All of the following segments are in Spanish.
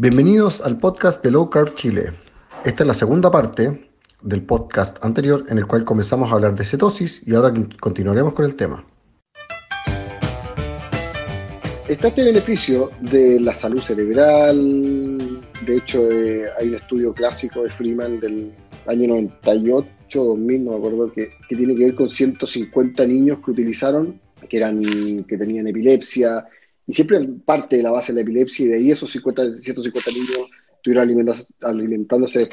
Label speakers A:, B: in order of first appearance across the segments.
A: Bienvenidos al podcast de Low Carb Chile. Esta es la segunda parte del podcast anterior en el cual comenzamos a hablar de cetosis y ahora continuaremos con el tema. Está este beneficio de la salud cerebral. De hecho, eh, hay un estudio clásico de Freeman del año 98, 2000, no me acuerdo, que, que tiene que ver con 150 niños que utilizaron, que, eran, que tenían epilepsia, y siempre parte de la base de la epilepsia y de ahí esos 50, 150 niños estuvieron alimentándose de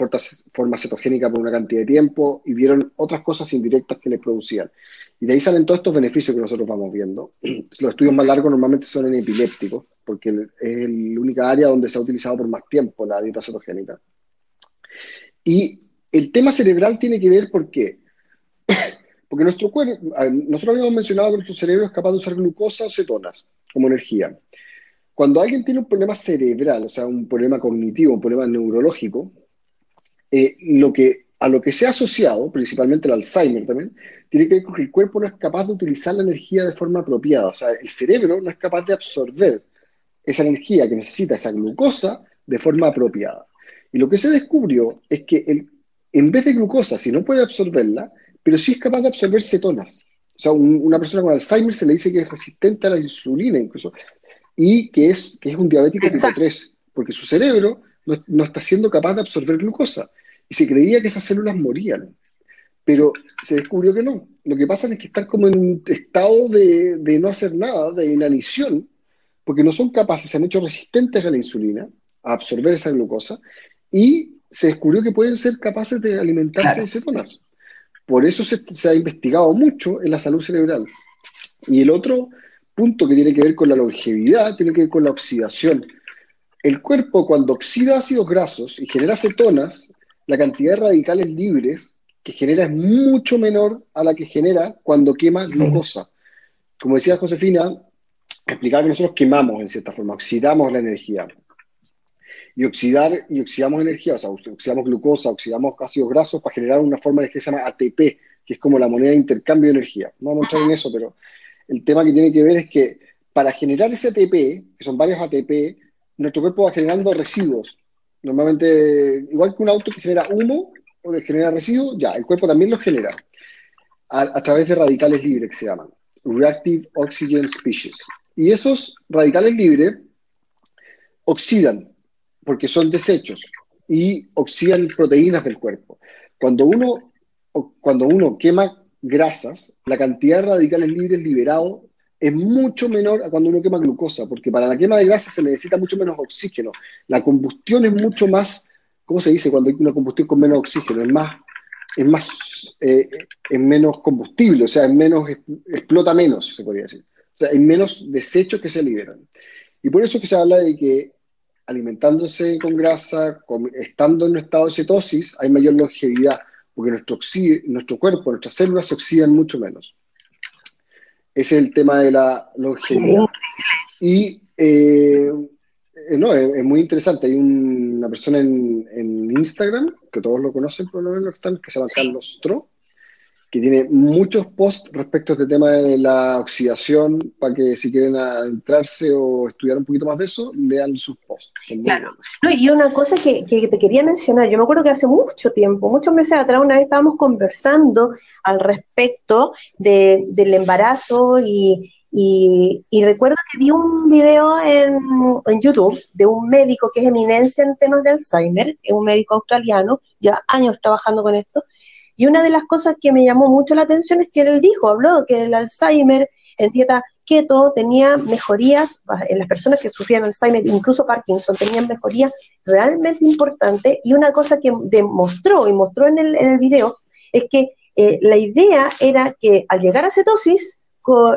A: forma, cetogénica por una cantidad de tiempo y vieron otras cosas indirectas que les producían. Y de ahí salen todos estos beneficios que nosotros vamos viendo. Los estudios más largos normalmente son en epilépticos, porque es la única área donde se ha utilizado por más tiempo la dieta cetogénica. Y el tema cerebral tiene que ver por qué. Porque nuestro cuerpo, nosotros habíamos mencionado que nuestro cerebro es capaz de usar glucosa o cetonas como energía. Cuando alguien tiene un problema cerebral, o sea, un problema cognitivo, un problema neurológico, eh, lo que, a lo que se ha asociado, principalmente el Alzheimer también, tiene que ver con que el cuerpo no es capaz de utilizar la energía de forma apropiada. O sea, el cerebro no es capaz de absorber esa energía que necesita esa glucosa de forma apropiada. Y lo que se descubrió es que en vez de glucosa, si no puede absorberla, pero sí es capaz de absorber cetonas. O sea, una persona con Alzheimer se le dice que es resistente a la insulina incluso, y que es, que es un diabético tipo 3, porque su cerebro no, está siendo capaz de absorber glucosa. Y se creía que esas células morían. Pero se descubrió que no. Lo que pasa es que están como en un estado de, de no hacer nada, de inanición, porque no son capaces, se han hecho resistentes a la insulina, a absorber esa glucosa, y se descubrió que pueden ser capaces de alimentarse de cetonas. Por eso se, ha investigado mucho en la salud cerebral. Y el otro punto que tiene que ver con la longevidad tiene que ver con la oxidación. El cuerpo cuando oxida ácidos grasos y genera cetonas, la cantidad de radicales libres que genera es mucho menor a la que genera cuando quema glucosa. Como decía Josefina, explicaba que nosotros quemamos en cierta forma, oxidamos la energía y oxidar y oxidamos energía, o sea, oxidamos glucosa, oxidamos ácidos grasos para generar una forma de energía que se llama ATP, que es como la moneda de intercambio de energía. No vamos a entrar en eso, pero el tema que tiene que ver es que para generar ese ATP, que son varios ATP, nuestro cuerpo va generando residuos. Normalmente, igual que un auto que genera humo o que genera residuos, ya, el cuerpo también los genera a, a través de radicales libres que se llaman Reactive Oxygen Species. Y esos radicales libres oxidan porque son desechos y oxidan proteínas del cuerpo. Cuando uno, cuando uno quema grasas, la cantidad de radicales libres liberados es mucho menor a cuando uno quema glucosa, porque para la quema de grasas se necesita mucho menos oxígeno. La combustión es mucho más, ¿cómo se dice? Cuando hay una combustión con menos oxígeno, es más, es más, eh, es menos combustible, o sea, es menos, explota menos, se podría decir. O sea, hay menos desechos que se liberan. Y por eso que se habla de que alimentándose con grasa, estando en un estado de cetosis, hay mayor longevidad, porque nuestro, nuestro cuerpo, nuestras células se oxidan mucho menos. Ese es el tema de la longevidad. Y eh, no, es, muy interesante. Hay una persona en, en, Instagram, que todos lo conocen por lo menos, que se llama Carlos Stro, que tiene muchos posts respecto a este tema de la oxidación, para que si quieren adentrarse o estudiar un poquito más de eso, lean sus posts.
B: Claro. y una cosa que, te quería mencionar, yo me acuerdo que hace mucho tiempo, muchos meses atrás, una vez estábamos conversando al respecto del embarazo y, recuerdo que vi un video en, en, YouTube de un médico que es eminencia en temas de Alzheimer, es un médico australiano, ya años trabajando con esto, y una de las cosas que me llamó mucho la atención es que él dijo, habló que el Alzheimer en dieta keto tenía mejorías, en las personas que sufrían Alzheimer, incluso Parkinson, tenían mejorías realmente importantes. Y una cosa que demostró y mostró en el, video es que eh, la idea era que al llegar a cetosis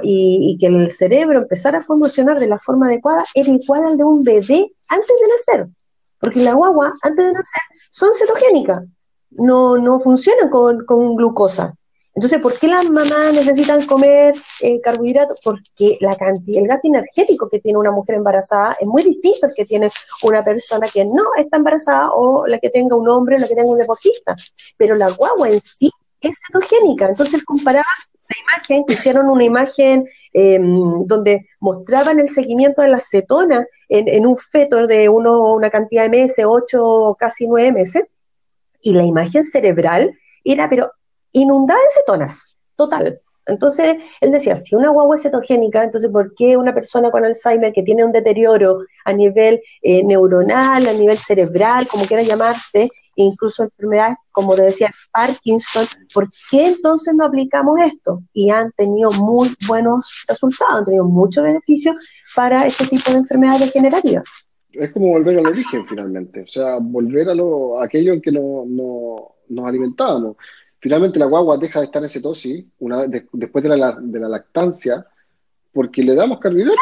B: y, y, que el cerebro empezara a funcionar de la forma adecuada, era igual al de un bebé antes de nacer. Porque la guagua, antes de nacer, son cetogénicas no, no funcionan con, glucosa. Entonces, ¿por qué las mamás necesitan comer eh, carbohidratos? Porque la cantidad, el gasto energético que tiene una mujer embarazada es muy distinto al que tiene una persona que no está embarazada o la que tenga un hombre o la que tenga un deportista. Pero la guagua en sí es cetogénica. Entonces, comparaba imagen, que hicieron una imagen em, donde mostraban el seguimiento de la cetona en, un feto de uno, una cantidad de meses, ocho, casi nueve meses, y la imagen cerebral era, pero inundada en cetonas, total. Entonces, él decía, si una guagua es cetogénica, entonces, ¿por qué una persona con Alzheimer que tiene un deterioro a nivel eh, neuronal, a nivel cerebral, como quiera llamarse, incluso enfermedades, como te decía, Parkinson, ¿por qué entonces no aplicamos esto? Y han tenido muy buenos resultados, han tenido muchos beneficios para este tipo de enfermedades degenerativas.
A: Es como volver al origen finalmente, o sea, volver a, lo, aquello en que no, nos alimentábamos. Finalmente la guagua deja de estar en cetosis una, después de la, de la, lactancia porque le damos carbohidratos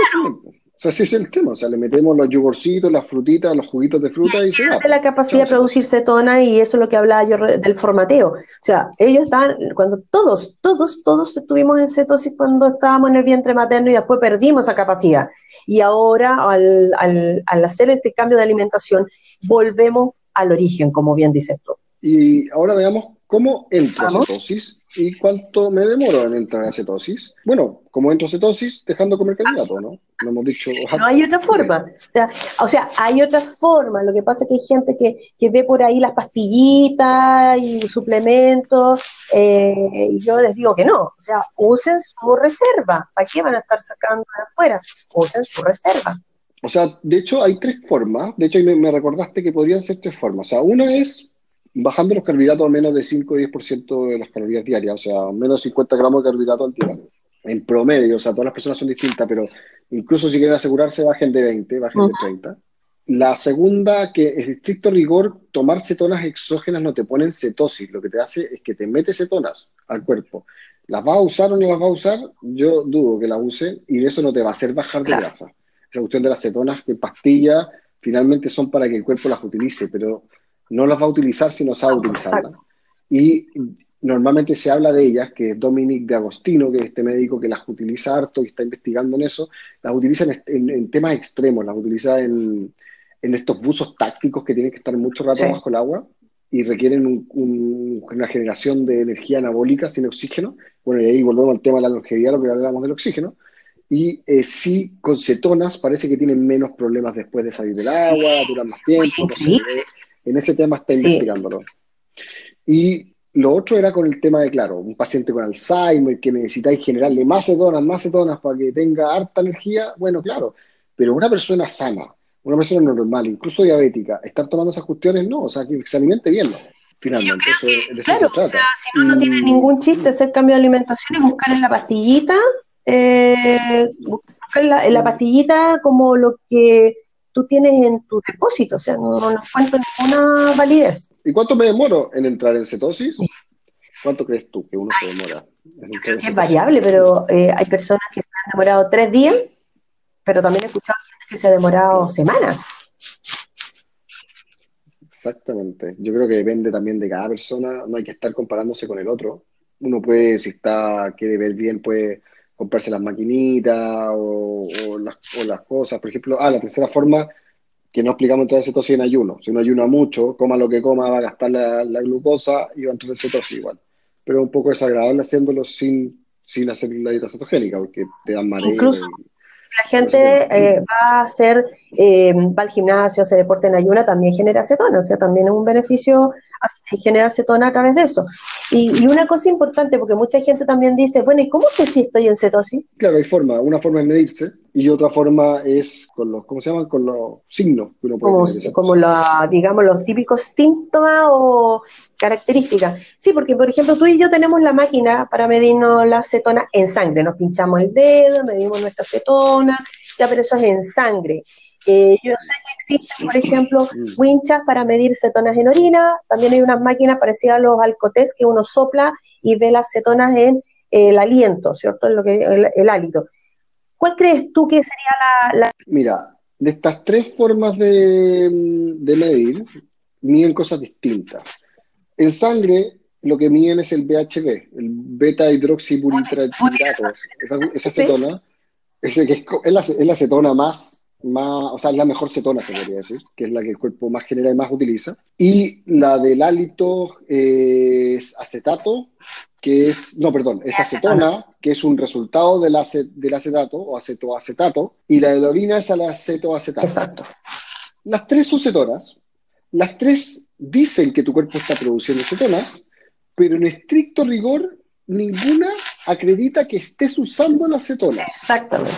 A: O sea, ese es el tema. O sea, le metemos los yogurcitos, las frutitas, los juguitos de fruta y, se va.
B: la capacidad de producir cetona y eso es lo que hablaba yo del formateo. O sea, ellos estaban, cuando todos, todos, todos estuvimos en cetosis cuando estábamos en el vientre materno y después perdimos esa capacidad. Y ahora, al, al, al hacer este cambio de alimentación, volvemos al origen, como bien dices tú.
A: Y ahora veamos ¿Cómo entro a cetosis y cuánto me demoro en entrar a cetosis? Bueno, como entro a cetosis, dejando comer carbohidrato, ¿no?
B: No hemos dicho. No hay otra forma. O sea, o sea, hay otra forma. Lo que pasa es que hay gente que, que ve por ahí las pastillitas y suplementos, eh, y yo les digo que no. O sea, usen su reserva. ¿Para qué van a estar sacando de afuera? Usen su reserva.
A: O sea, de hecho, hay tres formas. De hecho, me, me recordaste que podrían ser tres formas. O sea, una es bajando los carbohidratos a menos de 5 o 10% de las calorías diarias, o sea, menos 50 gramos de carbohidratos al día. En promedio, o sea, todas las personas son distintas, pero incluso si quieren asegurarse, bajen de 20, bajen de 30. La segunda, que es estricto rigor, tomar cetonas exógenas no te pone en cetosis, lo que te hace es que te mete cetonas al cuerpo. ¿Las vas a usar o no las vas a usar? Yo dudo que las use y eso no te va a hacer bajar de grasa. La cuestión de las cetonas que pastilla finalmente son para que el cuerpo las utilice, pero no las va a utilizar si no sabe utilizarlas. Y normalmente se habla de ellas, que es Dominic de Agostino, que es este médico que las utiliza harto y está investigando en eso, las utiliza en, temas extremos, las utiliza en, estos buzos tácticos que tienen que estar mucho rato bajo el agua y requieren una generación de energía anabólica sin oxígeno. Bueno, y ahí volvemos al tema de la longevidad, lo que hablábamos del oxígeno. Y eh, sí, con cetonas parece que tienen menos problemas después de salir del agua, duran más tiempo. En ese tema está investigándolo. Y lo otro era con el tema de, claro, un paciente con Alzheimer que necesitáis generarle más cetonas, más cetonas para que tenga harta energía, bueno, claro, pero una persona sana, una persona normal, incluso diabética, estar tomando esas cuestiones, no, o sea, que se alimente bien,
B: Finalmente, claro, o sea, si no, no tiene ningún chiste hacer cambio de alimentación y buscar en la pastillita, eh, buscar en la pastillita como lo que tú tienes en tu depósito, o sea, no, no encuentro ninguna validez.
A: ¿Y cuánto me demoro en entrar en cetosis? ¿Cuánto crees tú que uno se demora?
B: es variable, pero eh, hay personas que se han demorado tres días, pero también he escuchado gente que se ha demorado semanas.
A: Exactamente. Yo creo que depende también de cada persona, no hay que estar comparándose con el otro. Uno puede, si está, quiere ver bien, puede comprarse las maquinitas o, las, cosas. Por ejemplo, ah, la tercera forma que no explicamos entonces cetosis en ayuno. Si uno ayuna mucho, coma lo que coma, va a gastar la, glucosa y va a entrar en cetosis igual. Pero es un poco desagradable haciéndolo sin, sin hacer la dieta cetogénica, porque te dan mareo.
B: Incluso la gente eh, va a hacer, eh, va al gimnasio, hace deporte en ayuna, también genera cetona, o sea, también es un beneficio generar cetona a través de eso. Y, una cosa importante, porque mucha gente también dice, bueno, ¿y cómo sé si estoy en cetosis?
A: Claro, hay forma. Una forma es medirse y otra forma es con los, ¿cómo se llaman? Con los signos que uno
B: puede Como, como la, digamos, los típicos síntomas o características. Sí, porque, por ejemplo, tú y yo tenemos la máquina para medirnos la cetona en sangre. Nos pinchamos el dedo, medimos nuestra cetona, ya, pero eso es en sangre. Eh, yo sé que existen, por ejemplo, mm. winchas para medir cetonas en orina. También hay unas máquinas parecidas a los alcotés que uno sopla y ve las cetonas en el aliento, ¿cierto? En lo que, el, hálito. ¿Cuál crees tú que sería la,
A: Mira, de estas tres formas de, medir, miden cosas distintas. En sangre, lo que miden es el BHB, el beta hidroxibutirato. Esa, esa cetona, ese que es, la, es la cetona más más, o sea, es la mejor cetona, se podría decir, que es la que el cuerpo más genera y más utiliza. Y la del hálito es acetato, que es, no, perdón, es acetona, que es un resultado del, del acetato o acetoacetato, y la de la orina es el acetoacetato.
B: Exacto.
A: Las tres son cetonas, las tres dicen que tu cuerpo está produciendo cetonas, pero en estricto rigor ninguna acredita que estés usando las cetonas.
B: Exactamente.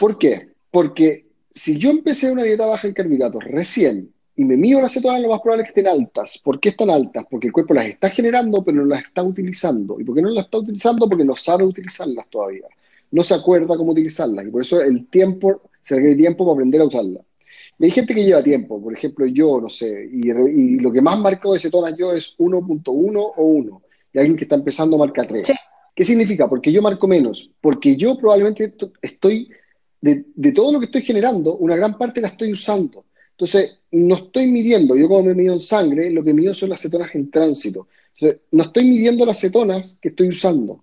A: ¿Por qué? Porque si yo empecé una dieta baja en carbohidratos recién y me mido las cetonas, lo más probable es que estén altas. ¿Por qué están altas? Porque el cuerpo las está generando, pero no las está utilizando. ¿Y por qué no las está utilizando? Porque no sabe utilizarlas todavía. No se acuerda cómo utilizarlas. Y por eso el tiempo, se requiere tiempo para aprender a usarlas. Y hay gente que lleva tiempo. Por ejemplo, yo, no sé, y, lo que más marcó de cetonas yo es 1.1 o 1. Y alguien que está empezando marca 3. ¿Qué significa? Porque yo marco menos. Porque yo probablemente estoy, de, de todo lo que estoy generando, una gran parte la estoy usando. Entonces, no estoy midiendo, yo como me mido en sangre, lo que mido son las cetonas en tránsito. Entonces, no estoy midiendo las cetonas que estoy usando.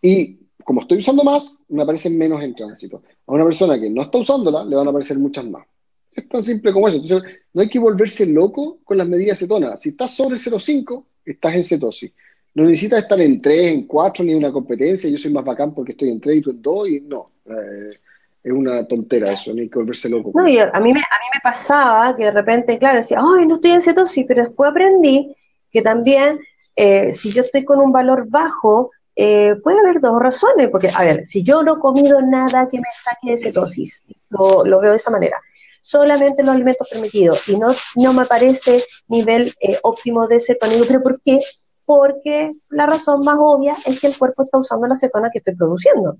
A: Y como estoy usando más, me aparecen menos en tránsito. A una persona que no está usándola, le van a aparecer muchas más. Es tan simple como eso. Entonces, no hay que volverse loco con las medidas cetonas. Si estás sobre 0,5, estás en cetosis. No necesitas estar en 3, en 4, ni en una competencia. Yo soy más bacán porque estoy en 3 y tú en 2, y no. Eh, es una tontera eso, ni que volverse loco.
B: No, y a mí, me, a mí me pasaba que de repente, claro, decía, ay, no estoy en cetosis, pero después aprendí que también eh, si yo estoy con un valor bajo, eh, puede haber dos razones, porque, a ver, si yo no he comido nada que me saque de cetosis, lo, lo veo de esa manera, solamente los alimentos permitidos y no, no me parece nivel eh, óptimo de cetónico, pero ¿por qué? Porque la razón más obvia es que el cuerpo está usando la cetona que estoy produciendo,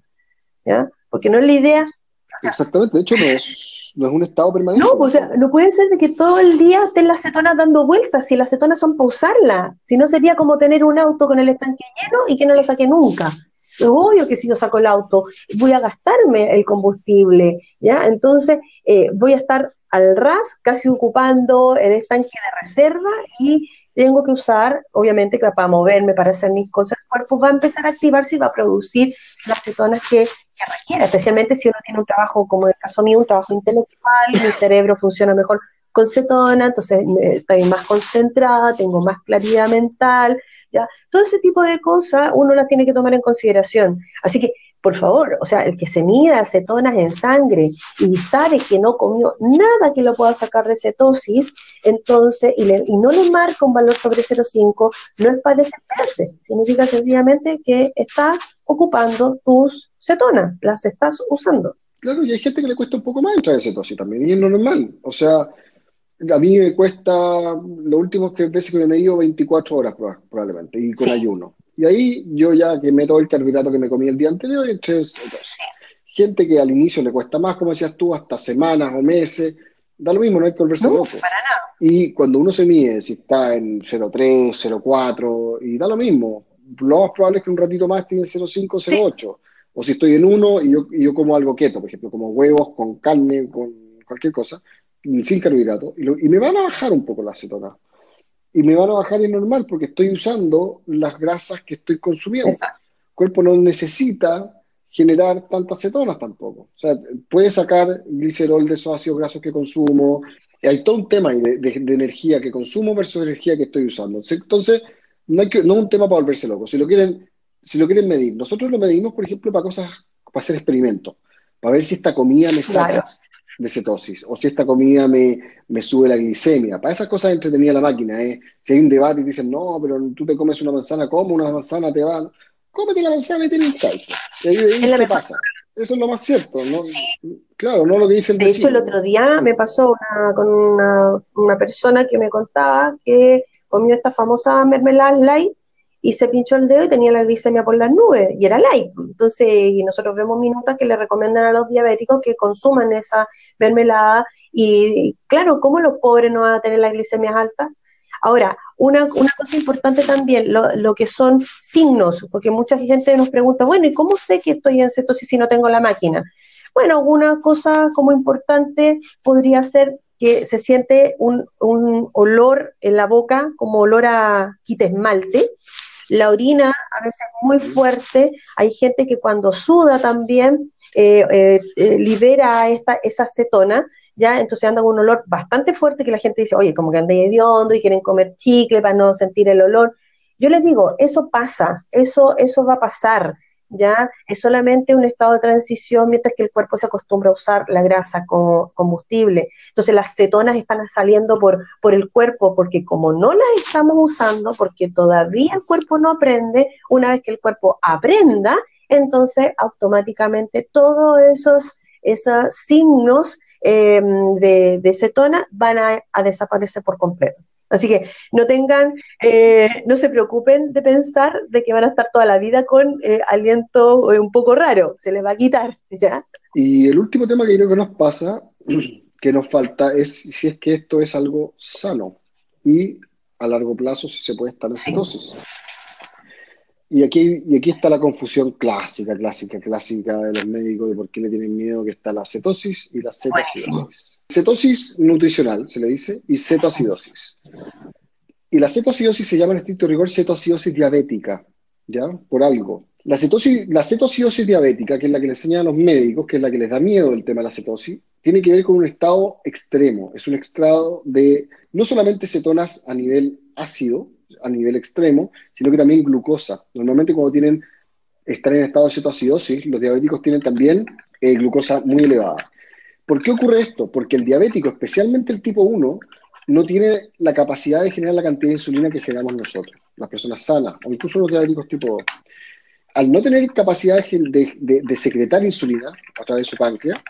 B: ¿ya? Porque no es la idea
A: Exactamente, de hecho no es, no es un estado permanente.
B: No, pues, o sea, no puede ser de que todo el día estén las cetonas dando vueltas, si las cetonas son para usarlas, si no sería como tener un auto con el estanque lleno y que no lo saque nunca. Es obvio que si yo saco el auto, voy a gastarme el combustible, ¿ya? Entonces, eh, voy a estar al ras, casi ocupando el estanque de reserva y tengo que usar, obviamente, que para moverme, para hacer mis cosas, el cuerpo va a empezar a activarse y va a producir las cetonas que, requiere, especialmente si uno tiene un trabajo, como en el caso mío, un trabajo intelectual, mi cerebro funciona mejor con cetona, entonces estoy más concentrada, tengo más claridad mental, ¿ya? Todo ese tipo de cosas uno las tiene que tomar en consideración. Así que por favor, o sea, el que se mida acetonas en sangre y sabe que no comió nada que lo pueda sacar de cetosis, entonces, y, no le marca un valor sobre 0,5, no es para desesperarse, significa sencillamente que estás ocupando tus cetonas, las estás usando.
A: Claro, y hay gente que le cuesta un poco más entrar en cetosis también, y es normal. O sea, a mí me cuesta, lo último que veces que me he medido 24 horas probablemente, y con ayuno. Y ahí yo ya quemé todo el carbohidrato que me comí el día anterior entonces, gente que al inicio le cuesta más, como decías tú, hasta semanas o meses, da lo mismo, no hay que volverse loco.
B: Para nada.
A: Y cuando uno se mide, si está en 0,3, 0,4, y da lo mismo, lo más probable es que un ratito más esté en 0,5, 0,8. O si estoy en 1 y yo, y yo como algo quieto, por ejemplo, como huevos con carne, con cualquier cosa, sin carbohidrato, y, y me van a bajar un poco la cetona y me van a bajar en normal porque estoy usando las grasas que estoy consumiendo. El cuerpo no necesita generar tantas cetonas tampoco. O sea, puede sacar glicerol de esos ácidos grasos que consumo. Hay todo un tema de, de, energía que consumo versus energía que estoy usando. Entonces, no, hay que, no es un tema para volverse loco. Si lo quieren, si lo quieren medir, nosotros lo medimos, por ejemplo, para cosas, para hacer experimentos, para ver si esta comida me saca de cetosis, o si esta comida me, me sube la glicemia. Para esas cosas entretenida la máquina, ¿eh? Si hay un debate y dicen, no, pero tú te comes una manzana, ¿cómo una manzana te va? Cómete la manzana y ten un ¿Qué pasa? Eso es lo más cierto, ¿no? Claro, no lo que dicen.
B: De hecho, el otro día me pasó una, con una, una persona que me contaba que comió esta famosa mermelada light y se pinchó el dedo y tenía la glicemia por las nubes, y era light. Entonces, y nosotros vemos minutas que le recomiendan a los diabéticos que consuman esa mermelada, y claro, ¿cómo los pobres no van a tener las glicemias altas? Ahora, una, una cosa importante también, lo, lo, que son signos, porque mucha gente nos pregunta, bueno, ¿y cómo sé que estoy en cetosis si no tengo la máquina? Bueno, una cosa como importante podría ser que se siente un, un olor en la boca, como olor a quite esmalte, la orina a veces es muy fuerte, hay gente que cuando suda también eh, eh, eh, libera esta, esa acetona, ya entonces anda con un olor bastante fuerte que la gente dice, oye, como que anda hediondo y quieren comer chicle para no sentir el olor. yo les digo, eso pasa, eso, eso va a pasar. ¿Ya? Es solamente un estado de transición mientras que el cuerpo se acostumbra a usar la grasa como combustible. Entonces las cetonas están saliendo por, por el cuerpo porque como no las estamos usando, porque todavía el cuerpo no aprende, una vez que el cuerpo aprenda, entonces automáticamente todos esos, esos signos em, de, de, cetona van a desaparecer por completo. Así que no tengan, eh, no se preocupen de pensar de que van a estar toda la vida con eh, aliento eh, un poco raro, se les va a quitar, ¿ya?
A: Y el último tema que creo que nos pasa, que nos falta, es si es que esto es algo sano y a largo plazo si se puede estar en cetosis. Y aquí, y aquí está la confusión clásica, clásica, clásica de los médicos de por qué le tienen miedo que está la cetosis y la cetoacidosis. Cetosis nutricional, se le dice, y cetoacidosis. Y la cetoacidosis se llama en estricto rigor cetoacidosis diabética, ¿ya? Por algo. La, cetosis, la cetoacidosis diabética, que es la que le enseñan a los médicos, que es la que les da miedo el tema de la cetosis, tiene que ver con un estado extremo. Es un estado de no solamente cetonas a nivel ácido, a nivel extremo, sino que también glucosa. Normalmente cuando tienen, están en estado de cetoacidosis, los diabéticos tienen también eh, glucosa muy elevada. ¿Por qué ocurre esto? Porque el diabético, especialmente el tipo 1, no tiene la capacidad de generar la cantidad de insulina que generamos nosotros, las personas sanas, o incluso los diabéticos tipo 2. Al no tener capacidad de, secretar insulina a través de su páncreas,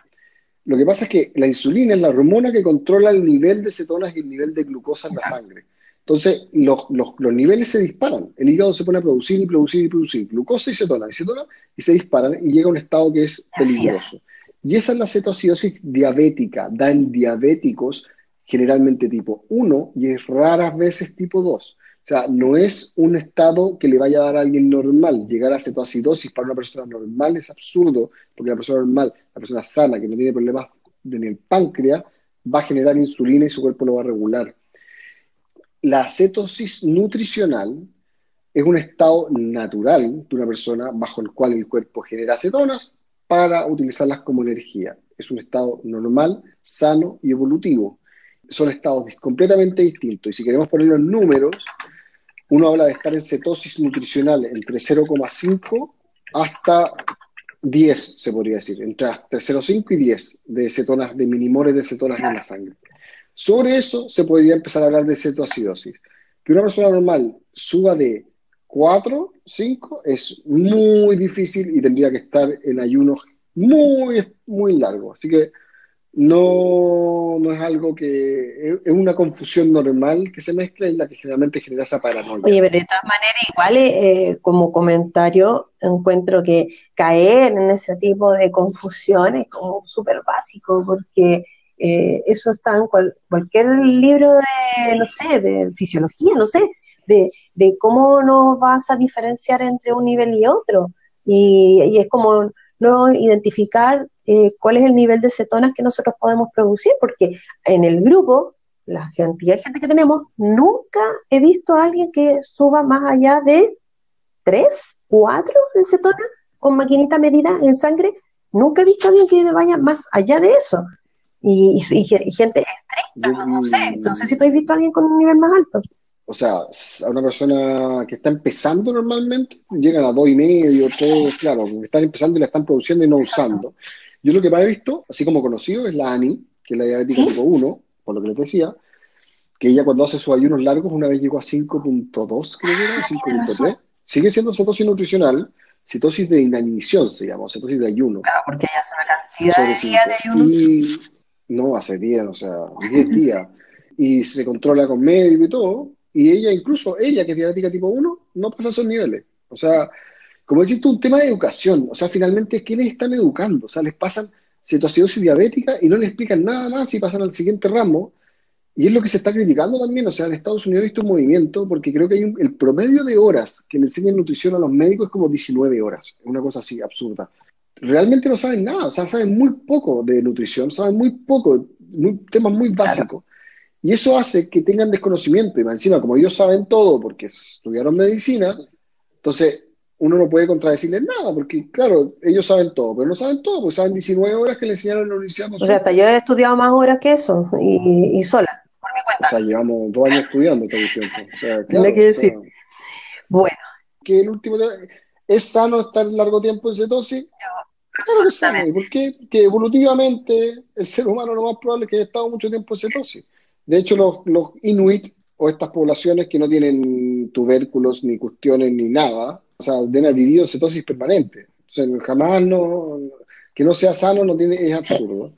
A: lo que pasa es que la insulina es la hormona que controla el nivel de cetonas y el nivel de glucosa en la sangre. Entonces, los, niveles se disparan. El hígado se pone a producir y producir y producir glucosa y cetona y cetona y se disparan y llega a un estado que es peligroso. Y esa es la cetoacidosis diabética. Da en diabéticos generalmente tipo 1 y es raras veces tipo 2. O sea, no es un estado que le vaya a dar a alguien normal. Llegar a cetoacidosis para una persona normal es absurdo, porque la persona normal, la persona sana, que no tiene problemas en el páncreas, va a generar insulina y su cuerpo lo va a regular. La cetosis nutricional es un estado natural de una persona bajo el cual el cuerpo genera cetonas para utilizarlas como energía. Es un estado normal, sano y evolutivo. Son estados completamente distintos. Y si queremos ponerlo en números, uno habla de estar en cetosis nutricional entre 0,5 hasta 10, se podría decir, entre, 0,5 y 10 de cetonas, de minimores de cetonas en la sangre. Sobre eso se podría empezar a hablar de cetoacidosis. Que una persona normal suba de 4, 5 es muy difícil y tendría que estar en ayunos muy, muy largos. Así que no, no es algo que es una confusión normal que se mezcla y la que generalmente genera esa paranoia.
B: Oye, pero de todas maneras, igual eh, como comentario, encuentro que caer en ese tipo de confusión es como súper básico, porque eh, eso está en cualquier libro de, no sé, de fisiología, no sé, de, cómo no vas a diferenciar entre un nivel y otro. Y, es como no identificar eh, cuál es el nivel de cetonas que nosotros podemos producir, porque en el grupo, la cantidad de gente que tenemos, nunca he visto a alguien que suba más allá de 3, 4 de cetonas con maquinita medida en sangre. Nunca he visto a alguien que vaya más allá de eso. Y, gente estricta, no, sé, no sé si tú has visto a alguien con un nivel más alto
A: o sea, a una persona que está empezando normalmente, llegan a dos y medio, tres, claro, están empezando y la están produciendo y no usando. Yo lo que más he visto, así como conocido, es la ANI, que es la diabética tipo 1, por lo que les decía, que ella cuando hace sus ayunos largos, una vez llegó a 5.2, creo que era, 5.3. Sigue siendo cetosis nutricional, cetosis de inanición se llama, cetosis de ayuno.
B: Claro, porque ella hace una cantidad de días de ayuno.
A: Y, no, hace días, o sea, 10 días. y se controla con médico y todo, y ella, incluso ella, que es diabética tipo 1, no pasa esos niveles. O sea, como decís tú, un tema de educación. O sea, finalmente, ¿qué les están educando? O sea, les pasan cetoacidosis diabética y no les explican nada más y pasan al siguiente ramo. Y es lo que se está criticando también. O sea, en Estados Unidos he visto un movimiento porque creo que hay el promedio de horas que le enseñan nutrición a los médicos es como 19 horas. Es una cosa así, absurda. Realmente no saben nada. O sea, saben muy poco de nutrición, saben muy poco, temas muy básicos. Y eso hace que tengan desconocimiento. Y encima, como ellos saben todo porque estudiaron medicina, entonces uno no puede contradecirles nada, porque claro, ellos saben todo, pero no saben todo, porque saben 19 horas que le enseñaron en la universidad.
B: o sea, hasta yo he estudiado más horas que eso, y, sola, por mi cuenta.
A: O sea, llevamos dos años estudiando esta cuestión.
B: O sea, que decir. Bueno.
A: Que el último ¿Es sano estar largo tiempo en cetosis? Claro que es sano. ¿Y por qué? Que evolutivamente el ser humano lo más probable es que haya estado mucho tiempo en cetosis. De hecho, los, los inuit o estas poblaciones que no tienen tubérculos, ni cuestiones, ni nada, o sea, deben haber vivido cetosis permanente. O sea, jamás no, que no sea sano no tiene, es absurdo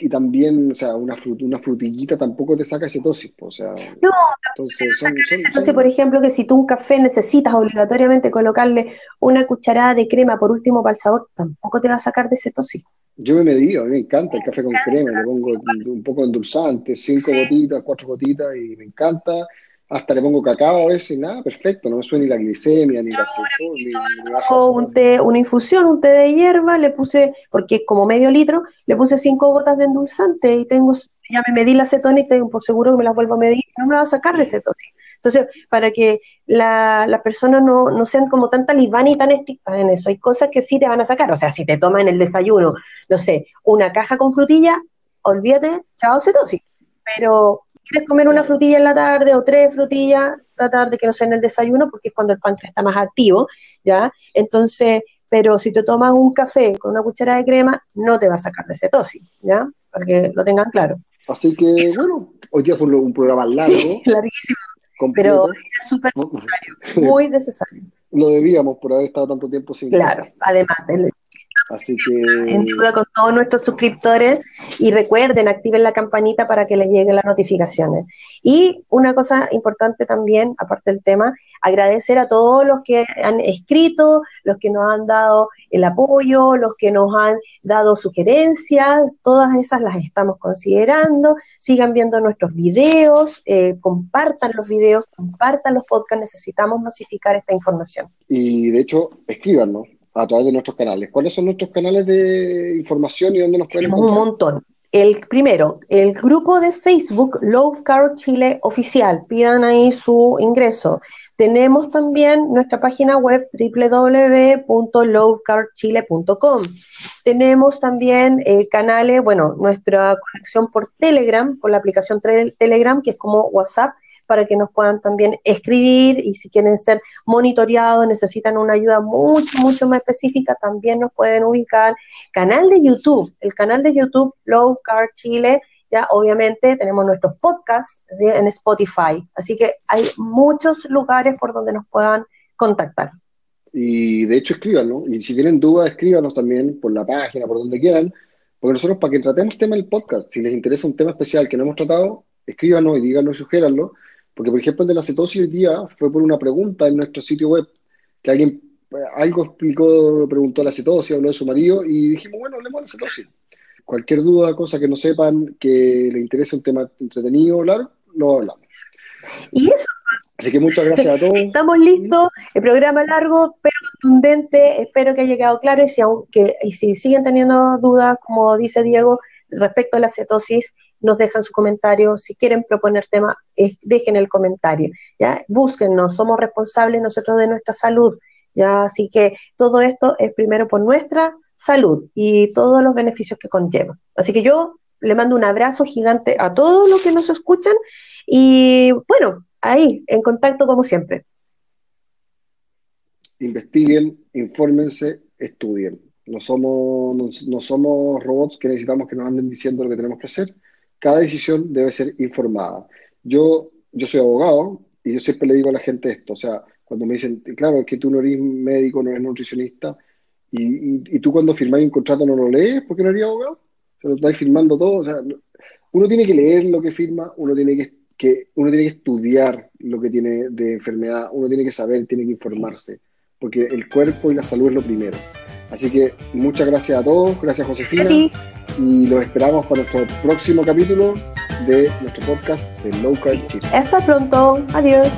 A: y también, o sea, una, una frutillita tampoco te saca cetosis, o sea...
B: No, entonces, son, por ejemplo, que si tú un café necesitas obligatoriamente colocarle una cucharada de crema por último para el sabor, tampoco te va a sacar de cetosis.
A: Yo me medí, a mí me encanta el café con crema, le pongo un poco endulzante, cinco gotitas, cuatro gotitas y me encanta hasta le pongo cacao a veces, nada, perfecto, no me suena ni la glicemia, ni la
B: un té, una infusión, un té de hierba, le puse, porque es como medio litro, le puse cinco gotas de endulzante y tengo, ya me medí la cetona y tengo por seguro que me las vuelvo a medir, no me va a sacar de cetosis. Entonces, para que las la personas no, no sean como tan talibán y tan estrictas en eso, hay cosas que sí te van a sacar, o sea, si te toman el desayuno, no sé, una caja con frutilla, olvídate, chao cetosis. Pero quieres comer una frutilla en la tarde o tres frutillas la tarde que no sea en el desayuno, porque es cuando el páncreas está más activo, ¿ya? Entonces, pero si te tomas un café con una cuchara de crema, no te va a sacar de cetosis, ¿ya? Para que lo tengan claro.
A: Así que, bueno, hoy día fue un programa largo.
B: larguísimo. Pero es súper necesario, muy necesario.
A: Lo debíamos por haber estado tanto tiempo sin.
B: Claro, además del
A: Así que...
B: En duda con todos nuestros suscriptores y recuerden, activen la campanita para que les lleguen las notificaciones. Y una cosa importante también, aparte del tema, agradecer a todos los que han escrito, los que nos han dado el apoyo, los que nos han dado sugerencias, todas esas las estamos considerando. Sigan viendo nuestros videos, eh, compartan los videos, compartan los podcasts, necesitamos masificar esta información.
A: Y de hecho, escríbanos a través de nuestros canales. ¿Cuáles son nuestros canales de información y dónde nos pueden
B: Tenemos un montón. El primero, el grupo de Facebook Low Carb Chile Oficial. Pidan ahí su ingreso. Tenemos también nuestra página web www.lowcarbchile.com. Tenemos también eh, canales, bueno, nuestra conexión por Telegram, por la aplicación Telegram, que es como WhatsApp para que nos puedan también escribir y si quieren ser monitoreados, necesitan una ayuda mucho, mucho más específica, también nos pueden ubicar. Canal de YouTube, el canal de YouTube Low Car Chile, ya obviamente tenemos nuestros podcasts en Spotify, así que hay muchos lugares por donde nos puedan contactar.
A: Y de hecho escríbanos, y si tienen dudas, escríbanos también por la página, por donde quieran, porque nosotros para que tratemos tema del podcast, si les interesa un tema especial que no hemos tratado, escríbanos y díganos, sugiéranlo, porque, por ejemplo, el de la cetosis hoy día fue por una pregunta en nuestro sitio web, que alguien algo explicó, preguntó la cetosis, habló de su marido, y dijimos, bueno, hablemos de la cetosis. Cualquier duda, cosa que no sepan, que le interese un tema entretenido hablar, lo hablamos.
B: Y eso.
A: Así que muchas gracias a todos.
B: Estamos listos, el programa largo, pero contundente, espero que haya quedado claro y si, aunque, y si siguen teniendo dudas, como dice Diego, respecto a la cetosis, nos dejan su comentario. Si quieren proponer tema, dejen el comentario. ¿ya? Búsquennos, somos responsables nosotros de nuestra salud. ¿ya? Así que todo esto es primero por nuestra salud y todos los beneficios que conlleva. Así que yo le mando un abrazo gigante a todos los que nos escuchan y bueno, ahí, en contacto como siempre.
A: Investiguen, infórmense, estudien. No somos, no somos robots que necesitamos que nos anden diciendo lo que tenemos que hacer cada decisión debe ser informada. Yo, yo soy abogado y yo siempre le digo a la gente esto, o sea, cuando me dicen, claro, es que tú no eres médico, no eres nutricionista, y, y, tú cuando firmáis un contrato no lo lees porque no eres abogado, o sea, lo estáis firmando todo, o sea, uno tiene que leer lo que firma, uno tiene que, que, uno tiene que estudiar lo que tiene de enfermedad, uno tiene que saber, tiene que informarse, porque el cuerpo y la salud es lo primero. Así que muchas gracias a todos, gracias Josefina y los esperamos para nuestro próximo capítulo de nuestro podcast de Low Carb Chile.
B: Hasta pronto, adiós.